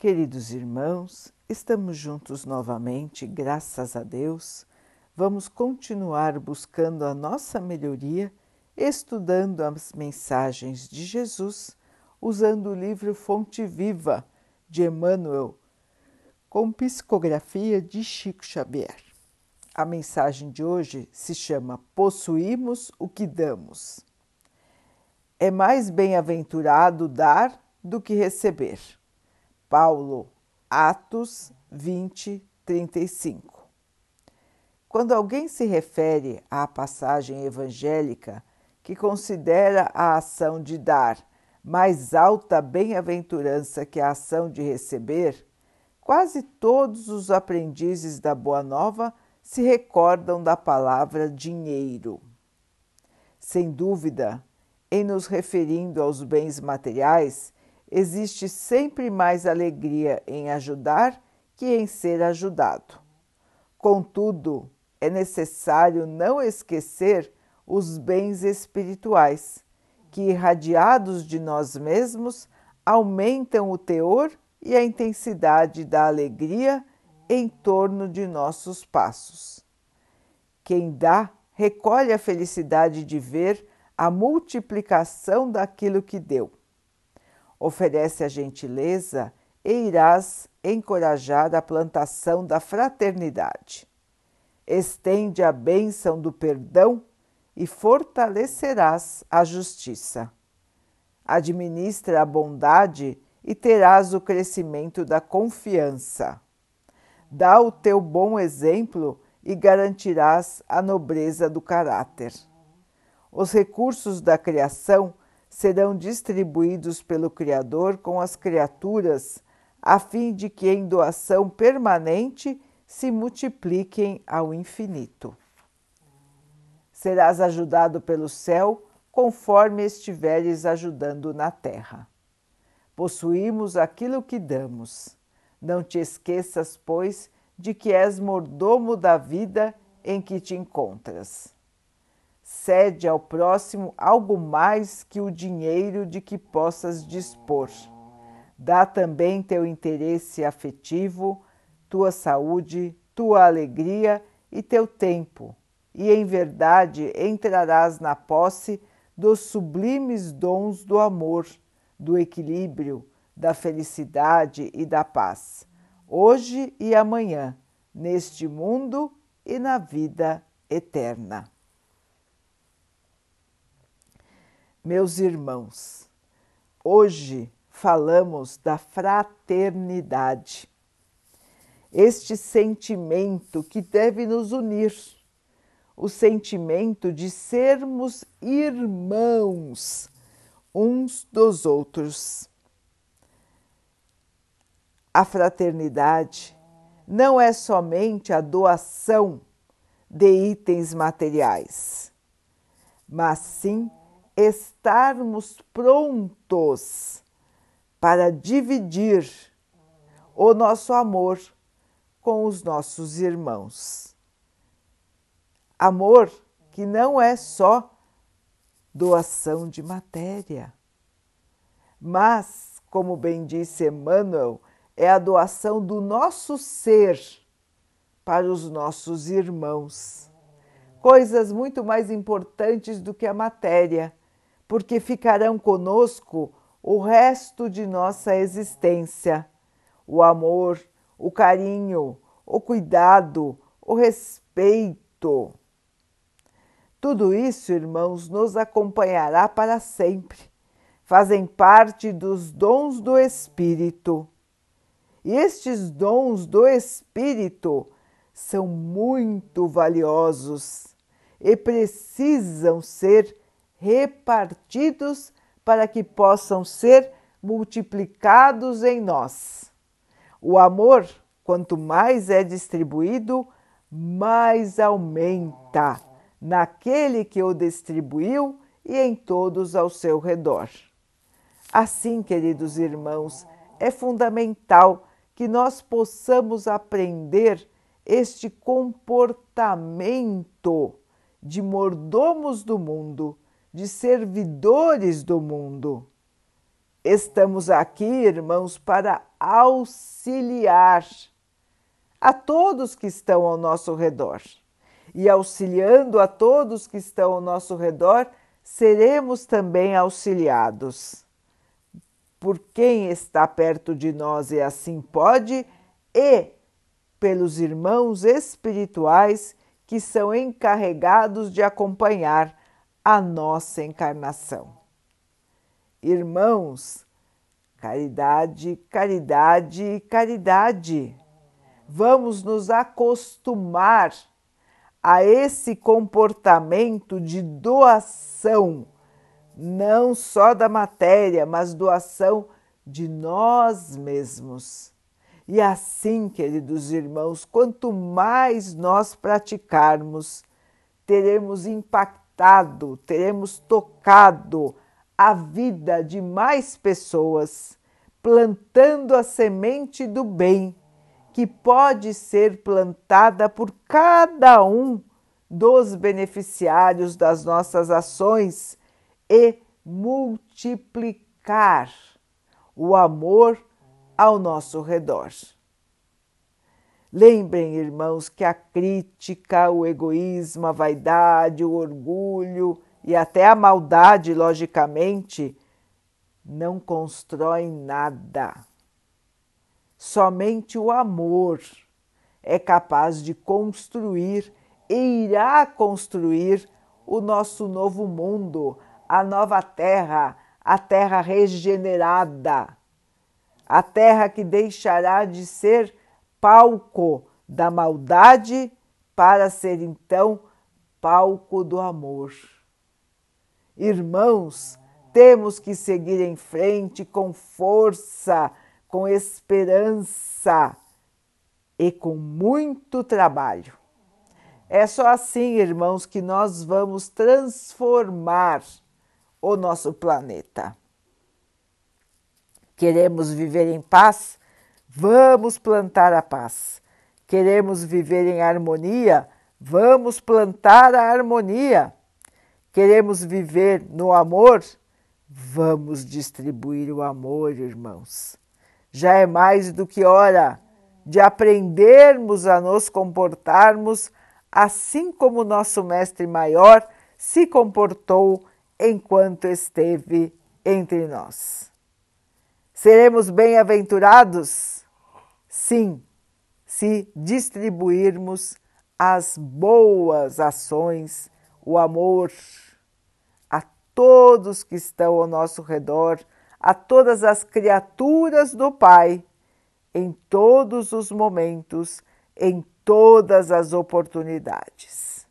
Queridos irmãos, estamos juntos novamente, graças a Deus. Vamos continuar buscando a nossa melhoria, estudando as mensagens de Jesus, usando o livro Fonte Viva de Emmanuel, com psicografia de Chico Xavier. A mensagem de hoje se chama Possuímos o que damos. É mais bem-aventurado dar do que receber. Paulo, Atos 20, 35. Quando alguém se refere à passagem evangélica que considera a ação de dar mais alta bem-aventurança que a ação de receber, quase todos os aprendizes da Boa Nova se recordam da palavra dinheiro. Sem dúvida, em nos referindo aos bens materiais, existe sempre mais alegria em ajudar que em ser ajudado. Contudo, é necessário não esquecer os bens espirituais, que, irradiados de nós mesmos, aumentam o teor e a intensidade da alegria em torno de nossos passos. Quem dá, recolhe a felicidade de ver a multiplicação daquilo que deu oferece a gentileza e irás encorajar a plantação da fraternidade. Estende a bênção do perdão e fortalecerás a justiça. Administra a bondade e terás o crescimento da confiança. Dá o teu bom exemplo e garantirás a nobreza do caráter. Os recursos da criação serão distribuídos pelo Criador com as criaturas, a fim de que em doação permanente se multipliquem ao infinito. Serás ajudado pelo céu conforme estiveres ajudando na terra. Possuímos aquilo que damos. Não te esqueças, pois, de que és mordomo da vida em que te encontras cede ao próximo algo mais que o dinheiro de que possas dispor. Dá também teu interesse afetivo, tua saúde, tua alegria e teu tempo, e em verdade entrarás na posse dos sublimes dons do amor, do equilíbrio, da felicidade e da paz, hoje e amanhã, neste mundo e na vida eterna. Meus irmãos, hoje falamos da fraternidade, este sentimento que deve nos unir, o sentimento de sermos irmãos uns dos outros. A fraternidade não é somente a doação de itens materiais, mas sim estarmos prontos para dividir o nosso amor com os nossos irmãos. Amor que não é só doação de matéria, mas, como bem disse Emmanuel, é a doação do nosso ser para os nossos irmãos. Coisas muito mais importantes do que a matéria porque ficarão conosco o resto de nossa existência. O amor, o carinho, o cuidado, o respeito. Tudo isso, irmãos, nos acompanhará para sempre. Fazem parte dos dons do Espírito. E estes dons do Espírito são muito valiosos e precisam ser repartidos para que possam ser multiplicados em nós. O amor, quanto mais é distribuído, mais aumenta naquele que o distribuiu e em todos ao seu redor. Assim, queridos irmãos, é fundamental que nós possamos aprender este comportamento de mordomos do mundo de servidores do mundo. Estamos aqui, irmãos, para auxiliar a todos que estão ao nosso redor. E auxiliando a todos que estão ao nosso redor, seremos também auxiliados por quem está perto de nós e assim pode, e pelos irmãos espirituais que são encarregados de acompanhar a nossa encarnação. Irmãos, caridade, caridade, caridade. Vamos nos acostumar a esse comportamento de doação, não só da matéria, mas doação de nós mesmos. E assim, queridos irmãos, quanto mais nós praticarmos, teremos impactado, teremos tocado a vida de mais pessoas, plantando a semente do bem que pode ser plantada por cada um dos beneficiários das nossas ações e multiplicar o amor ao nosso redor. Lembrem, irmãos, que a crítica, o egoísmo, a vaidade, o orgulho e até a maldade, logicamente, não constroem nada. Somente o amor é capaz de construir e irá construir o nosso novo mundo, a nova terra, a terra regenerada, a terra que deixará de ser palco da maldade para ser então palco do amor. Irmãos, temos que seguir em frente com força com esperança e com muito trabalho. É só assim, irmãos, que nós vamos transformar o nosso planeta. Queremos viver em paz? Vamos plantar a paz. Queremos viver em harmonia? Vamos plantar a harmonia. Queremos viver no amor? Vamos distribuir o amor, irmãos já é mais do que hora de aprendermos a nos comportarmos assim como nosso Mestre Maior se comportou enquanto esteve entre nós. Seremos bem-aventurados? Sim, se distribuirmos as boas ações, o amor a todos que estão ao nosso redor a todas as criaturas do Pai, em todos os momentos, em todas as oportunidades.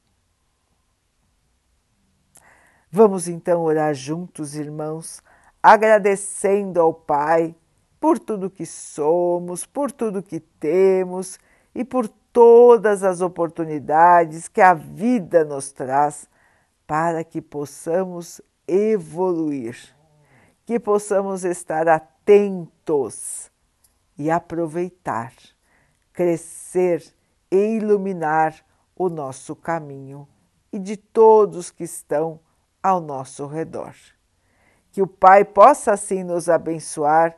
Vamos então orar juntos, irmãos, agradecendo ao Pai por tudo que somos, por tudo que temos e por todas as oportunidades que a vida nos traz para que possamos evoluir que possamos estar atentos e aproveitar, crescer e iluminar o nosso caminho e de todos que estão ao nosso redor. Que o Pai possa assim nos abençoar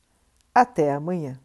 Até amanhã.